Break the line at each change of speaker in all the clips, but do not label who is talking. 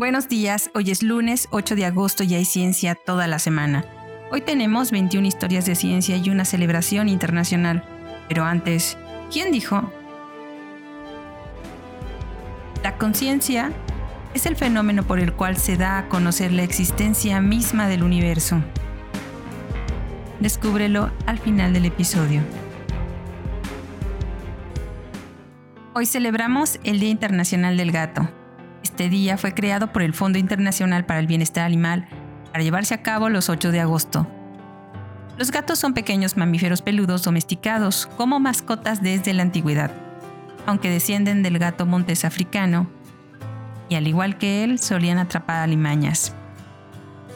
Buenos días, hoy es lunes 8 de agosto y hay ciencia toda la semana. Hoy tenemos 21 historias de ciencia y una celebración internacional. Pero antes, ¿quién dijo? La conciencia es el fenómeno por el cual se da a conocer la existencia misma del universo. Descúbrelo al final del episodio. Hoy celebramos el Día Internacional del Gato. Este día fue creado por el Fondo Internacional para el Bienestar Animal para llevarse a cabo los 8 de agosto. Los gatos son pequeños mamíferos peludos domesticados como mascotas desde la antigüedad, aunque descienden del gato montés africano, y al igual que él solían atrapar alimañas.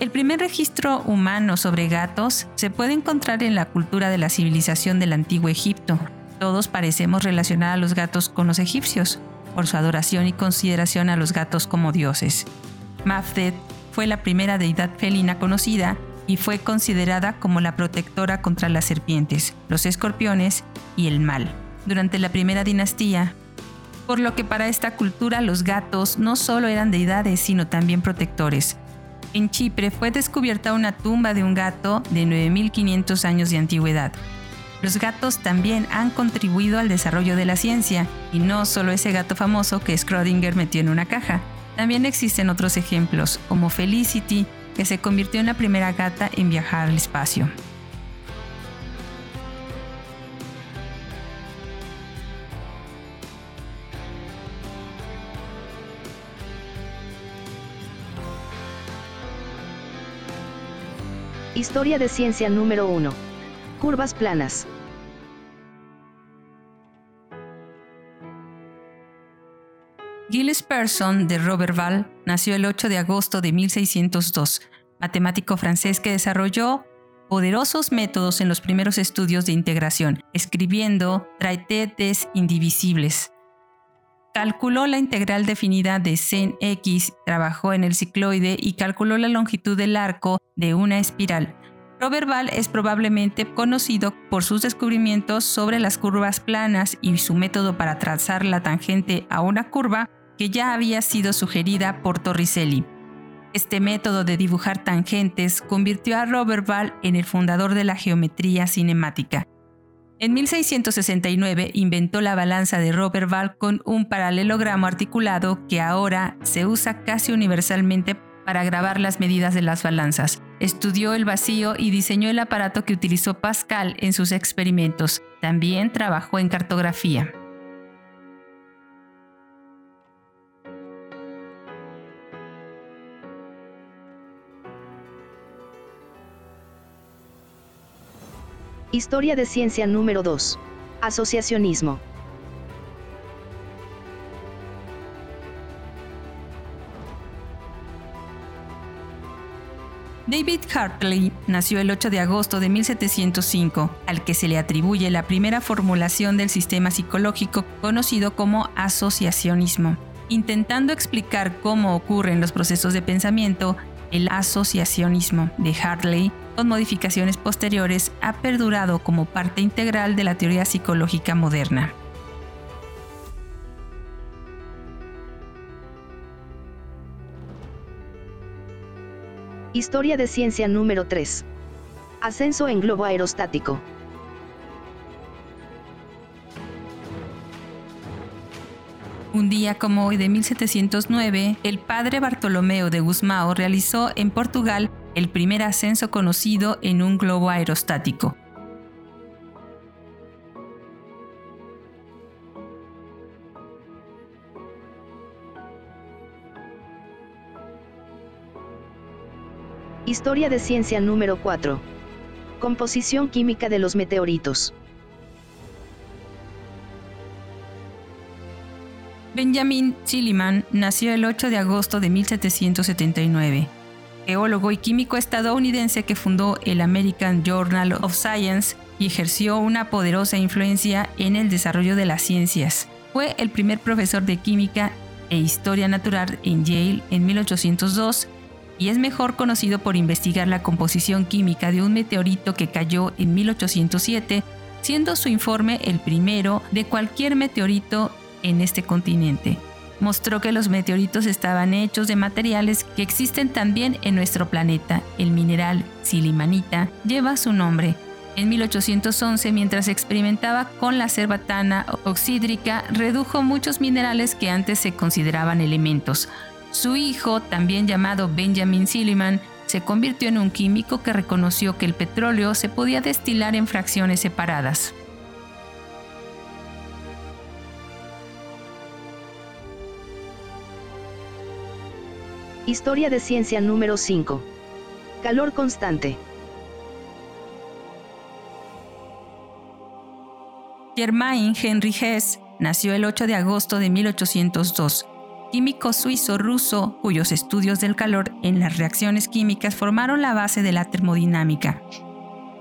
El primer registro humano sobre gatos se puede encontrar en la cultura de la civilización del antiguo Egipto. Todos parecemos relacionar a los gatos con los egipcios, por su adoración y consideración a los gatos como dioses. Mafdet fue la primera deidad felina conocida y fue considerada como la protectora contra las serpientes, los escorpiones y el mal. Durante la primera dinastía, por lo que para esta cultura los gatos no solo eran deidades, sino también protectores. En Chipre fue descubierta una tumba de un gato de 9500 años de antigüedad. Los gatos también han contribuido al desarrollo de la ciencia, y no solo ese gato famoso que Schrödinger metió en una caja. También existen otros ejemplos, como Felicity, que se convirtió en la primera gata en viajar al espacio.
Historia de ciencia número 1. Curvas planas.
Gilles Persson de Roberval nació el 8 de agosto de 1602, matemático francés que desarrolló poderosos métodos en los primeros estudios de integración, escribiendo Traité des indivisibles. Calculó la integral definida de sen x, trabajó en el cicloide y calculó la longitud del arco de una espiral. Roberval es probablemente conocido por sus descubrimientos sobre las curvas planas y su método para trazar la tangente a una curva que ya había sido sugerida por Torricelli. Este método de dibujar tangentes convirtió a Roberval en el fundador de la geometría cinemática. En 1669 inventó la balanza de Roberval con un paralelogramo articulado que ahora se usa casi universalmente para grabar las medidas de las balanzas. Estudió el vacío y diseñó el aparato que utilizó Pascal en sus experimentos. También trabajó en cartografía.
Historia de ciencia número 2. Asociacionismo.
David Hartley nació el 8 de agosto de 1705, al que se le atribuye la primera formulación del sistema psicológico conocido como asociacionismo. Intentando explicar cómo ocurren los procesos de pensamiento, el asociacionismo de Hartley, con modificaciones posteriores, ha perdurado como parte integral de la teoría psicológica moderna.
Historia de ciencia número 3. Ascenso en globo aerostático.
Un día como hoy de 1709, el padre Bartolomeo de Gusmao realizó en Portugal el primer ascenso conocido en un globo aerostático.
Historia de ciencia número 4. Composición química de los meteoritos.
Benjamin Silliman nació el 8 de agosto de 1779, geólogo y químico estadounidense que fundó el American Journal of Science y ejerció una poderosa influencia en el desarrollo de las ciencias. Fue el primer profesor de química e historia natural en Yale en 1802 y es mejor conocido por investigar la composición química de un meteorito que cayó en 1807, siendo su informe el primero de cualquier meteorito en este continente. mostró que los meteoritos estaban hechos de materiales que existen también en nuestro planeta. El mineral silimanita lleva su nombre. En 1811, mientras experimentaba con la cerbatana oxídrica, redujo muchos minerales que antes se consideraban elementos. Su hijo, también llamado Benjamin Silliman, se convirtió en un químico que reconoció que el petróleo se podía destilar en fracciones separadas.
Historia de ciencia número 5. Calor constante.
Germain Henry Hess nació el 8 de agosto de 1802, químico suizo-ruso cuyos estudios del calor en las reacciones químicas formaron la base de la termodinámica.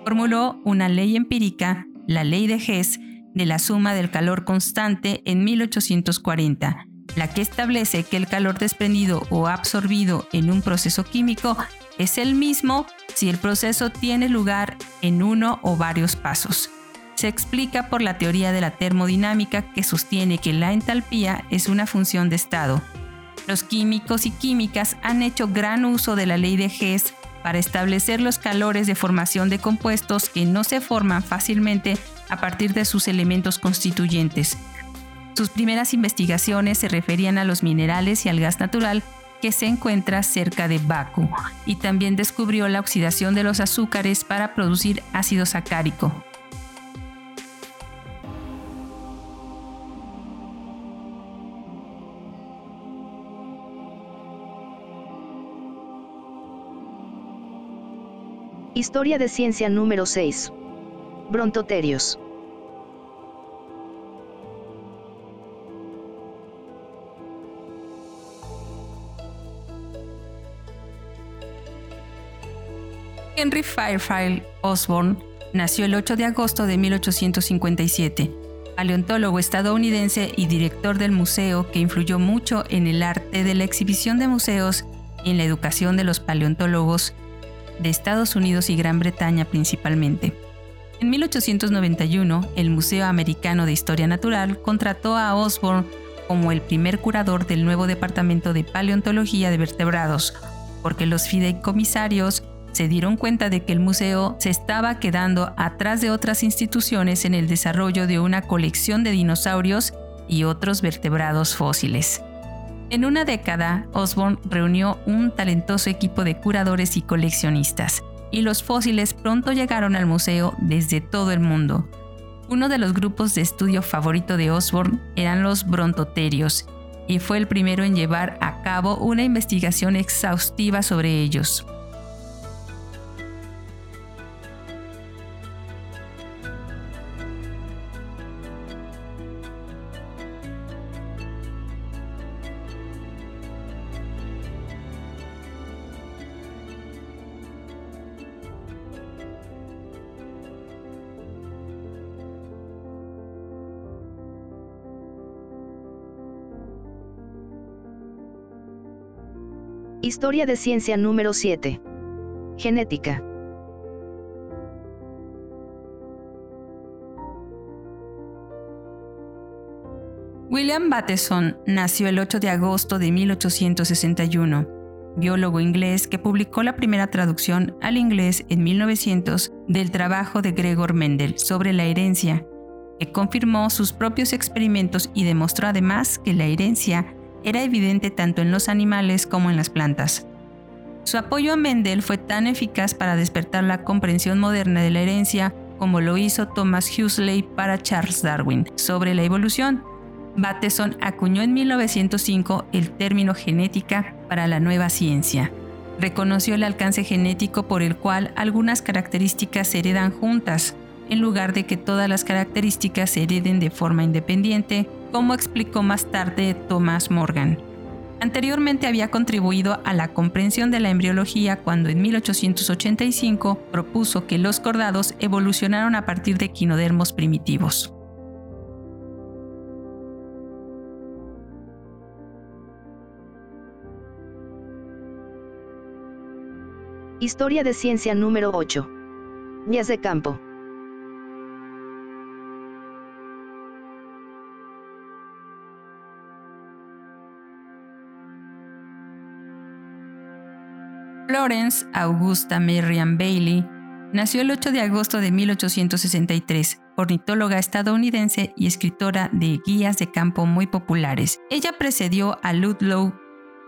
Formuló una ley empírica, la ley de Hess, de la suma del calor constante en 1840 la que establece que el calor desprendido o absorbido en un proceso químico es el mismo si el proceso tiene lugar en uno o varios pasos. Se explica por la teoría de la termodinámica que sostiene que la entalpía es una función de estado. Los químicos y químicas han hecho gran uso de la ley de Hess para establecer los calores de formación de compuestos que no se forman fácilmente a partir de sus elementos constituyentes, sus primeras investigaciones se referían a los minerales y al gas natural que se encuentra cerca de Baku y también descubrió la oxidación de los azúcares para producir ácido sacárico.
Historia de ciencia número 6. Brontoterios.
Henry Fairfield Osborne nació el 8 de agosto de 1857, paleontólogo estadounidense y director del museo que influyó mucho en el arte de la exhibición de museos y en la educación de los paleontólogos de Estados Unidos y Gran Bretaña principalmente. En 1891, el Museo Americano de Historia Natural contrató a Osborne como el primer curador del nuevo Departamento de Paleontología de Vertebrados, porque los fideicomisarios se dieron cuenta de que el museo se estaba quedando atrás de otras instituciones en el desarrollo de una colección de dinosaurios y otros vertebrados fósiles. En una década, Osborne reunió un talentoso equipo de curadores y coleccionistas, y los fósiles pronto llegaron al museo desde todo el mundo. Uno de los grupos de estudio favorito de Osborne eran los brontoterios, y fue el primero en llevar a cabo una investigación exhaustiva sobre ellos.
Historia de ciencia número 7. Genética.
William Bateson nació el 8 de agosto de 1861, biólogo inglés que publicó la primera traducción al inglés en 1900 del trabajo de Gregor Mendel sobre la herencia, que confirmó sus propios experimentos y demostró además que la herencia era evidente tanto en los animales como en las plantas. Su apoyo a Mendel fue tan eficaz para despertar la comprensión moderna de la herencia como lo hizo Thomas Huxley para Charles Darwin sobre la evolución. Bateson acuñó en 1905 el término genética para la nueva ciencia. Reconoció el alcance genético por el cual algunas características se heredan juntas, en lugar de que todas las características se hereden de forma independiente, como explicó más tarde Thomas Morgan. Anteriormente había contribuido a la comprensión de la embriología cuando en 1885 propuso que los cordados evolucionaron a partir de quinodermos primitivos.
Historia de ciencia número 8. Vías de campo.
Florence Augusta Merriam Bailey nació el 8 de agosto de 1863, ornitóloga estadounidense y escritora de guías de campo muy populares. Ella precedió a Ludlow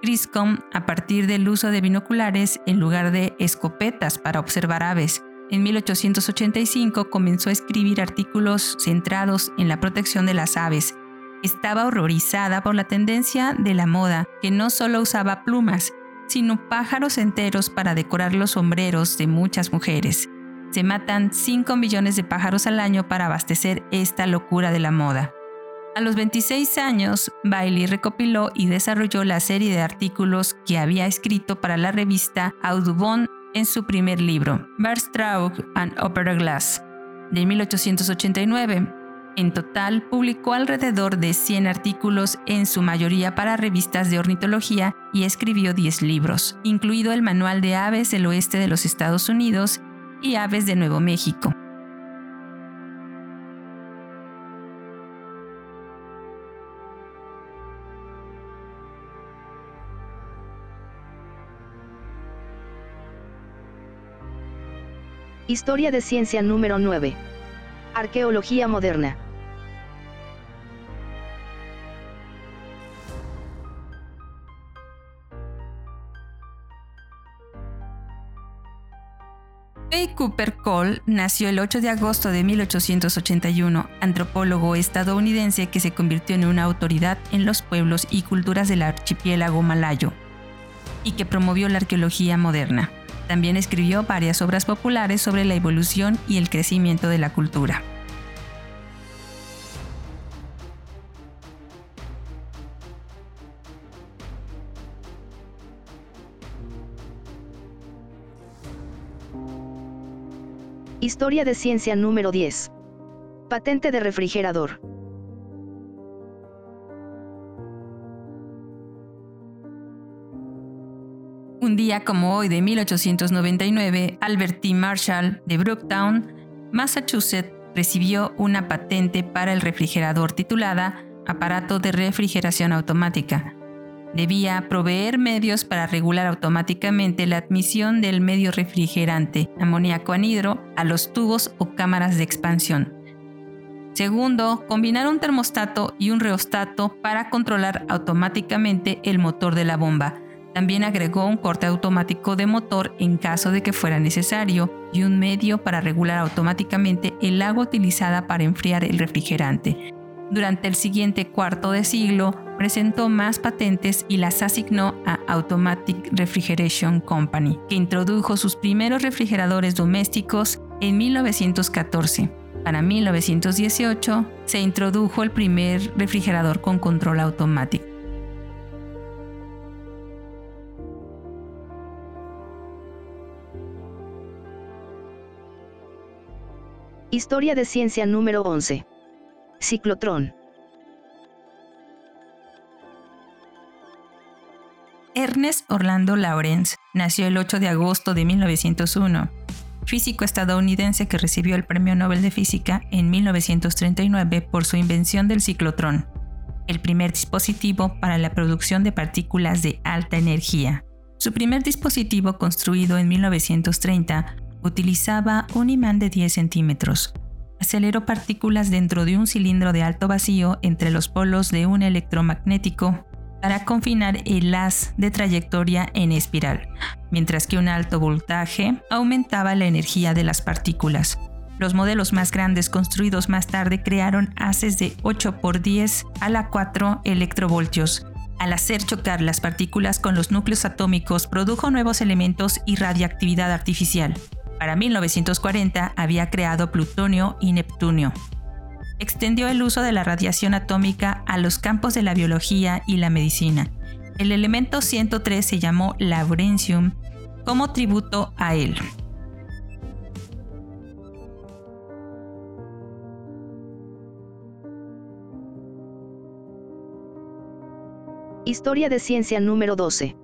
Griscom a partir del uso de binoculares en lugar de escopetas para observar aves. En 1885 comenzó a escribir artículos centrados en la protección de las aves. Estaba horrorizada por la tendencia de la moda, que no solo usaba plumas, sino pájaros enteros para decorar los sombreros de muchas mujeres. Se matan 5 millones de pájaros al año para abastecer esta locura de la moda. A los 26 años, Bailey recopiló y desarrolló la serie de artículos que había escrito para la revista Audubon en su primer libro, Berstraug and Opera Glass, de 1889. En total, publicó alrededor de 100 artículos, en su mayoría para revistas de ornitología, y escribió 10 libros, incluido el Manual de Aves del Oeste de los Estados Unidos y Aves de Nuevo México.
Historia de ciencia número 9. Arqueología moderna.
Ray Cooper Cole nació el 8 de agosto de 1881, antropólogo estadounidense que se convirtió en una autoridad en los pueblos y culturas del archipiélago malayo y que promovió la arqueología moderna. También escribió varias obras populares sobre la evolución y el crecimiento de la cultura.
Historia de ciencia número 10. Patente de refrigerador.
Un día como hoy de 1899, Albert T. Marshall de Brooktown, Massachusetts, recibió una patente para el refrigerador titulada Aparato de Refrigeración Automática. Debía proveer medios para regular automáticamente la admisión del medio refrigerante, amoníaco anhidro, a los tubos o cámaras de expansión. Segundo, combinar un termostato y un reostato para controlar automáticamente el motor de la bomba también agregó un corte automático de motor en caso de que fuera necesario y un medio para regular automáticamente el agua utilizada para enfriar el refrigerante. Durante el siguiente cuarto de siglo, presentó más patentes y las asignó a Automatic Refrigeration Company, que introdujo sus primeros refrigeradores domésticos en 1914. Para 1918 se introdujo el primer refrigerador con control automático.
Historia de ciencia número 11. Ciclotrón.
Ernest Orlando Lawrence nació el 8 de agosto de 1901, físico estadounidense que recibió el Premio Nobel de Física en 1939 por su invención del ciclotrón, el primer dispositivo para la producción de partículas de alta energía. Su primer dispositivo construido en 1930 utilizaba un imán de 10 centímetros. Aceleró partículas dentro de un cilindro de alto vacío entre los polos de un electromagnético para confinar el haz de trayectoria en espiral, mientras que un alto voltaje aumentaba la energía de las partículas. Los modelos más grandes construidos más tarde crearon haces de 8 por 10 a la 4 electrovoltios. Al hacer chocar las partículas con los núcleos atómicos, produjo nuevos elementos y radiactividad artificial. Para 1940 había creado plutonio y neptunio. Extendió el uso de la radiación atómica a los campos de la biología y la medicina. El elemento 103 se llamó Laurentium como tributo a él.
Historia de ciencia número 12.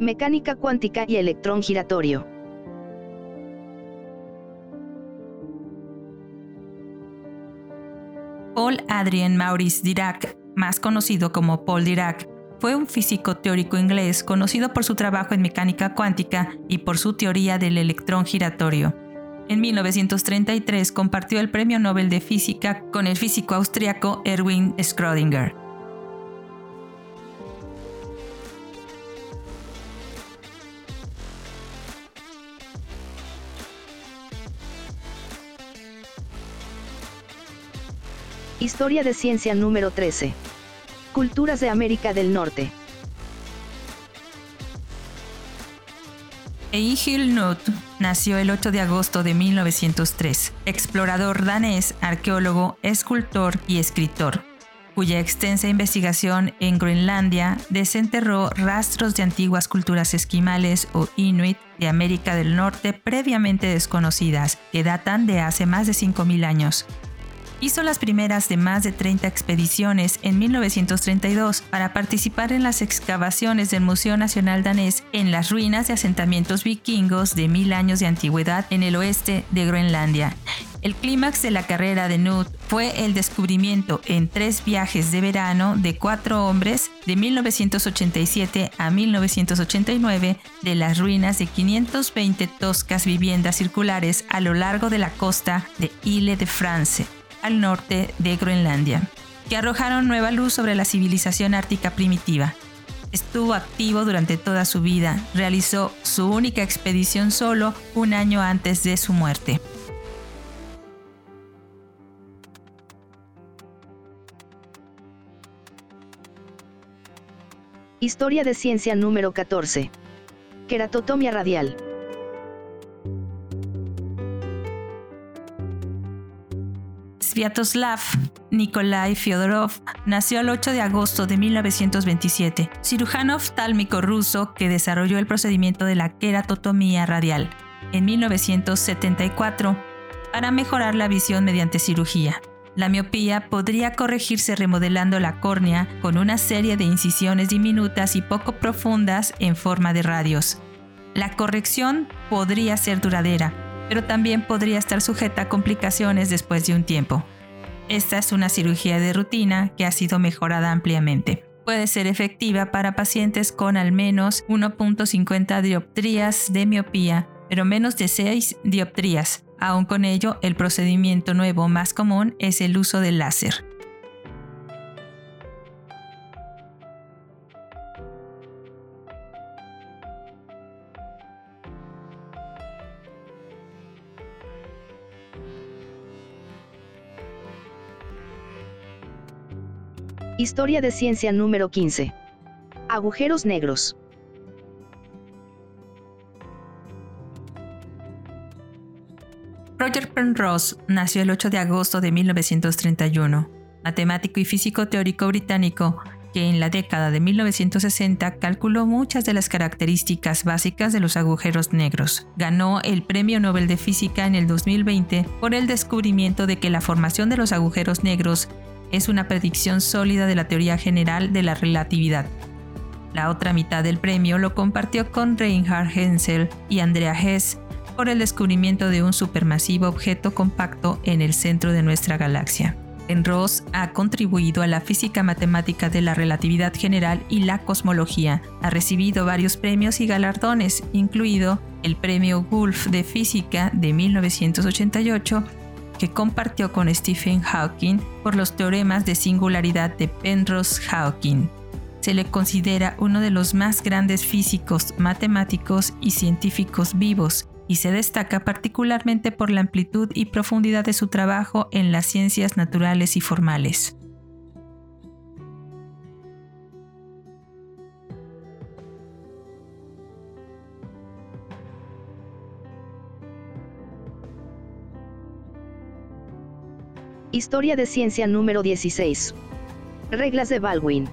Mecánica cuántica y electrón giratorio.
Paul Adrien Maurice Dirac, más conocido como Paul Dirac, fue un físico teórico inglés conocido por su trabajo en mecánica cuántica y por su teoría del electrón giratorio. En 1933 compartió el Premio Nobel de Física con el físico austriaco Erwin Schrödinger.
Historia de ciencia número 13. Culturas de América del Norte.
Egil Knut nació el 8 de agosto de 1903, explorador danés, arqueólogo, escultor y escritor, cuya extensa investigación en Groenlandia desenterró rastros de antiguas culturas esquimales o inuit de América del Norte previamente desconocidas, que datan de hace más de 5.000 años, hizo las primeras de más de 30 expediciones en 1932 para participar en las excavaciones del Museo Nacional Danés en las ruinas de asentamientos vikingos de mil años de antigüedad en el oeste de Groenlandia. El clímax de la carrera de Knut fue el descubrimiento en tres viajes de verano de cuatro hombres de 1987 a 1989 de las ruinas de 520 toscas viviendas circulares a lo largo de la costa de Ile de France al norte de Groenlandia, que arrojaron nueva luz sobre la civilización ártica primitiva. Estuvo activo durante toda su vida, realizó su única expedición solo un año antes de su muerte.
Historia de ciencia número 14. Queratotomía radial.
Sviatoslav Nikolai Fyodorov nació el 8 de agosto de 1927, cirujano oftálmico ruso que desarrolló el procedimiento de la queratotomía radial en 1974 para mejorar la visión mediante cirugía. La miopía podría corregirse remodelando la córnea con una serie de incisiones diminutas y poco profundas en forma de radios. La corrección podría ser duradera, pero también podría estar sujeta a complicaciones después de un tiempo. Esta es una cirugía de rutina que ha sido mejorada ampliamente. Puede ser efectiva para pacientes con al menos 1.50 dioptrías de miopía, pero menos de 6 dioptrías. Aún con ello, el procedimiento nuevo más común es el uso del láser.
Historia de ciencia número 15. Agujeros negros.
Roger Penrose nació el 8 de agosto de 1931, matemático y físico teórico británico que en la década de 1960 calculó muchas de las características básicas de los agujeros negros. Ganó el Premio Nobel de Física en el 2020 por el descubrimiento de que la formación de los agujeros negros es una predicción sólida de la teoría general de la relatividad. La otra mitad del premio lo compartió con Reinhard Hensel y Andrea Hess por el descubrimiento de un supermasivo objeto compacto en el centro de nuestra galaxia. Ross ha contribuido a la física matemática de la relatividad general y la cosmología. Ha recibido varios premios y galardones, incluido el Premio Wolf de Física de 1988 que compartió con Stephen Hawking por los teoremas de singularidad de Penrose-Hawking. Se le considera uno de los más grandes físicos, matemáticos y científicos vivos y se destaca particularmente por la amplitud y profundidad de su trabajo en las ciencias naturales y formales.
Historia de ciencia número 16. Reglas de Baldwin.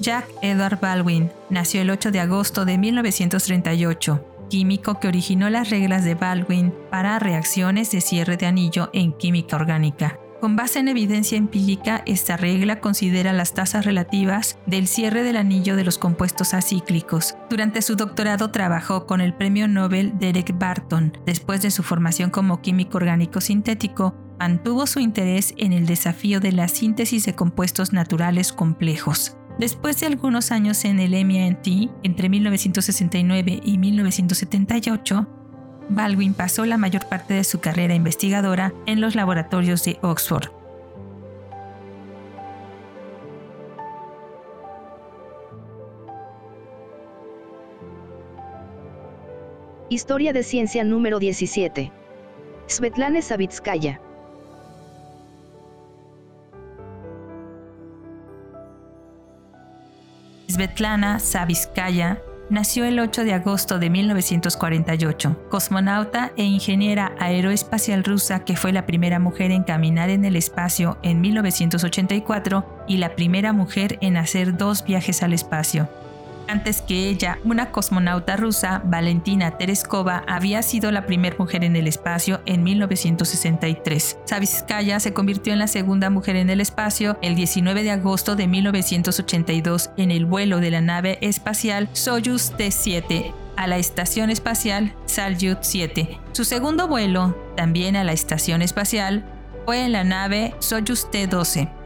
Jack Edward Baldwin nació el 8 de agosto de 1938, químico que originó las reglas de Baldwin para reacciones de cierre de anillo en química orgánica. Con base en evidencia empírica, esta regla considera las tasas relativas del cierre del anillo de los compuestos acíclicos. Durante su doctorado trabajó con el premio Nobel Derek Barton. Después de su formación como químico orgánico sintético, mantuvo su interés en el desafío de la síntesis de compuestos naturales complejos. Después de algunos años en el MIT, entre 1969 y 1978, Baldwin pasó la mayor parte de su carrera investigadora en los laboratorios de Oxford.
Historia de ciencia número 17. Svetlana Savitskaya.
Svetlana Savitskaya nació el 8 de agosto de 1948, cosmonauta e ingeniera aeroespacial rusa que fue la primera mujer en caminar en el espacio en 1984 y la primera mujer en hacer dos viajes al espacio. Antes que ella, una cosmonauta rusa, Valentina Tereskova, había sido la primera mujer en el espacio en 1963. Savitskaya se convirtió en la segunda mujer en el espacio el 19 de agosto de 1982 en el vuelo de la nave espacial Soyuz T-7 a la Estación Espacial Salyut 7. Su segundo vuelo, también a la Estación Espacial, fue en la nave Soyuz T-12.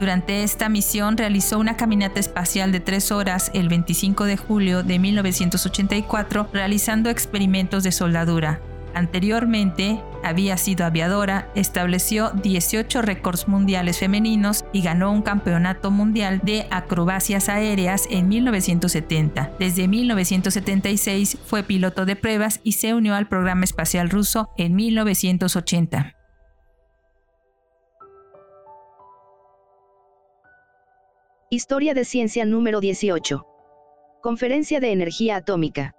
Durante esta misión realizó una caminata espacial de tres horas el 25 de julio de 1984 realizando experimentos de soldadura. Anteriormente había sido aviadora, estableció 18 récords mundiales femeninos y ganó un campeonato mundial de acrobacias aéreas en 1970. Desde 1976 fue piloto de pruebas y se unió al programa espacial ruso en 1980.
Historia de ciencia número 18. Conferencia de Energía Atómica.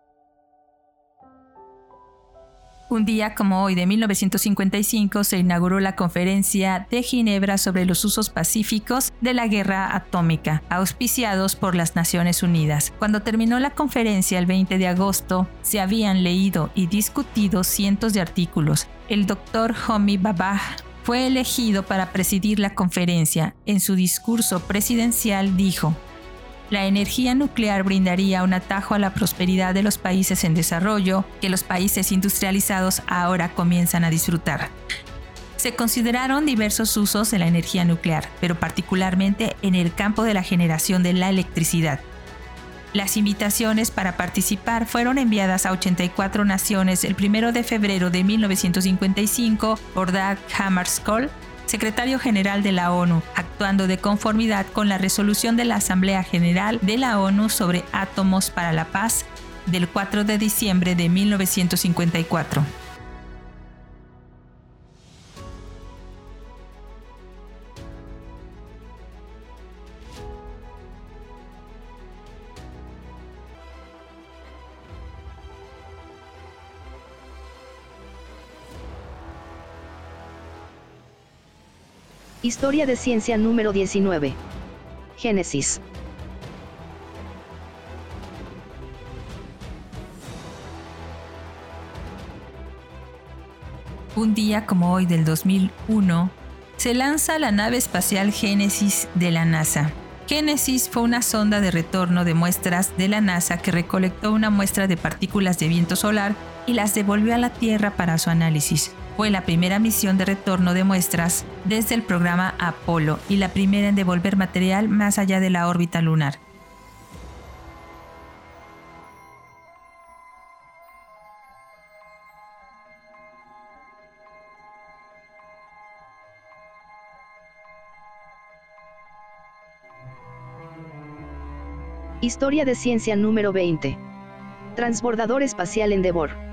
Un día como hoy de 1955 se inauguró la Conferencia de Ginebra sobre los usos pacíficos de la guerra atómica, auspiciados por las Naciones Unidas. Cuando terminó la conferencia el 20 de agosto, se habían leído y discutido cientos de artículos. El doctor Homi Babah fue elegido para presidir la conferencia. En su discurso presidencial dijo, la energía nuclear brindaría un atajo a la prosperidad de los países en desarrollo que los países industrializados ahora comienzan a disfrutar. Se consideraron diversos usos de la energía nuclear, pero particularmente en el campo de la generación de la electricidad. Las invitaciones para participar fueron enviadas a 84 naciones el 1 de febrero de 1955 por Dag Hammarskjöld, secretario general de la ONU, actuando de conformidad con la resolución de la Asamblea General de la ONU sobre átomos para la paz del 4 de diciembre de 1954.
Historia de ciencia número 19. Génesis.
Un día como hoy del 2001, se lanza la nave espacial Génesis de la NASA. Génesis fue una sonda de retorno de muestras de la NASA que recolectó una muestra de partículas de viento solar y las devolvió a la Tierra para su análisis fue la primera misión de retorno de muestras desde el programa Apolo y la primera en devolver material más allá de la órbita lunar.
Historia de ciencia número 20. Transbordador espacial Endeavour.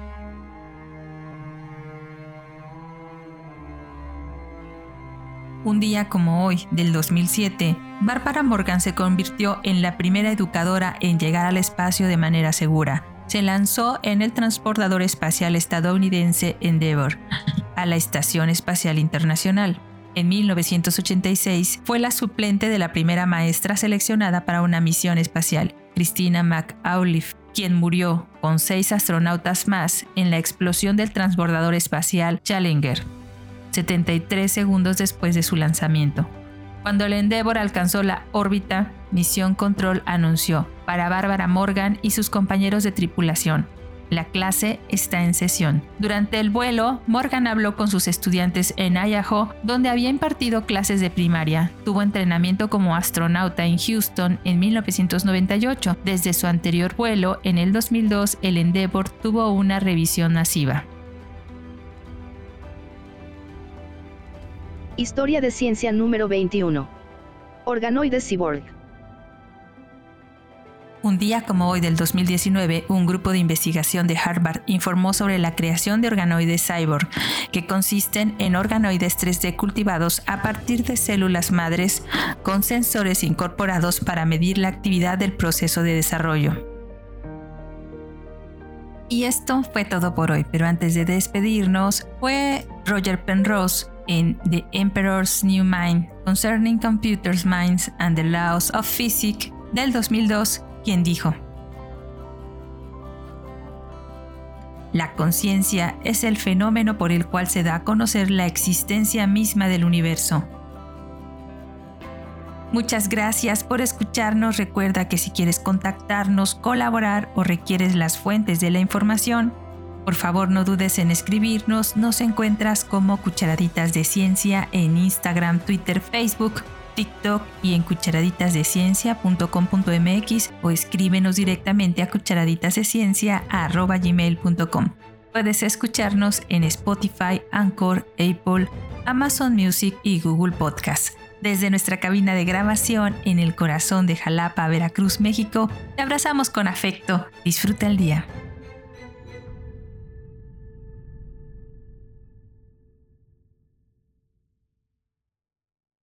Un día como hoy, del 2007, Barbara Morgan se convirtió en la primera educadora en llegar al espacio de manera segura. Se lanzó en el transportador espacial estadounidense Endeavour a la Estación Espacial Internacional. En 1986 fue la suplente de la primera maestra seleccionada para una misión espacial, Christina McAuliffe, quien murió con seis astronautas más en la explosión del transbordador espacial Challenger. 73 segundos después de su lanzamiento. Cuando el Endeavour alcanzó la órbita, Misión Control anunció para Bárbara Morgan y sus compañeros de tripulación. La clase está en sesión. Durante el vuelo, Morgan habló con sus estudiantes en Idaho, donde había impartido clases de primaria. Tuvo entrenamiento como astronauta en Houston en 1998. Desde su anterior vuelo, en el 2002, el Endeavour tuvo una revisión masiva.
Historia de ciencia número 21. Organoides Cyborg.
Un día como hoy del 2019, un grupo de investigación de Harvard informó sobre la creación de organoides cyborg, que consisten en organoides 3D cultivados a partir de células madres con sensores incorporados para medir la actividad del proceso de desarrollo. Y esto fue todo por hoy, pero antes de despedirnos, fue Roger Penrose en The Emperor's New Mind Concerning Computers' Minds and the Laws of Physics del 2002, quien dijo, La conciencia es el fenómeno por el cual se da a conocer la existencia misma del universo. Muchas gracias por escucharnos. Recuerda que si quieres contactarnos, colaborar o requieres las fuentes de la información, por favor, no dudes en escribirnos. Nos encuentras como Cucharaditas de Ciencia en Instagram, Twitter, Facebook, TikTok y en cucharaditasdeciencia.com.mx o escríbenos directamente a cucharaditasdeciencia.gmail.com. Puedes escucharnos en Spotify, Anchor, Apple, Amazon Music y Google Podcast. Desde nuestra cabina de grabación en el corazón de Jalapa, Veracruz, México, te abrazamos con afecto. Disfruta el día.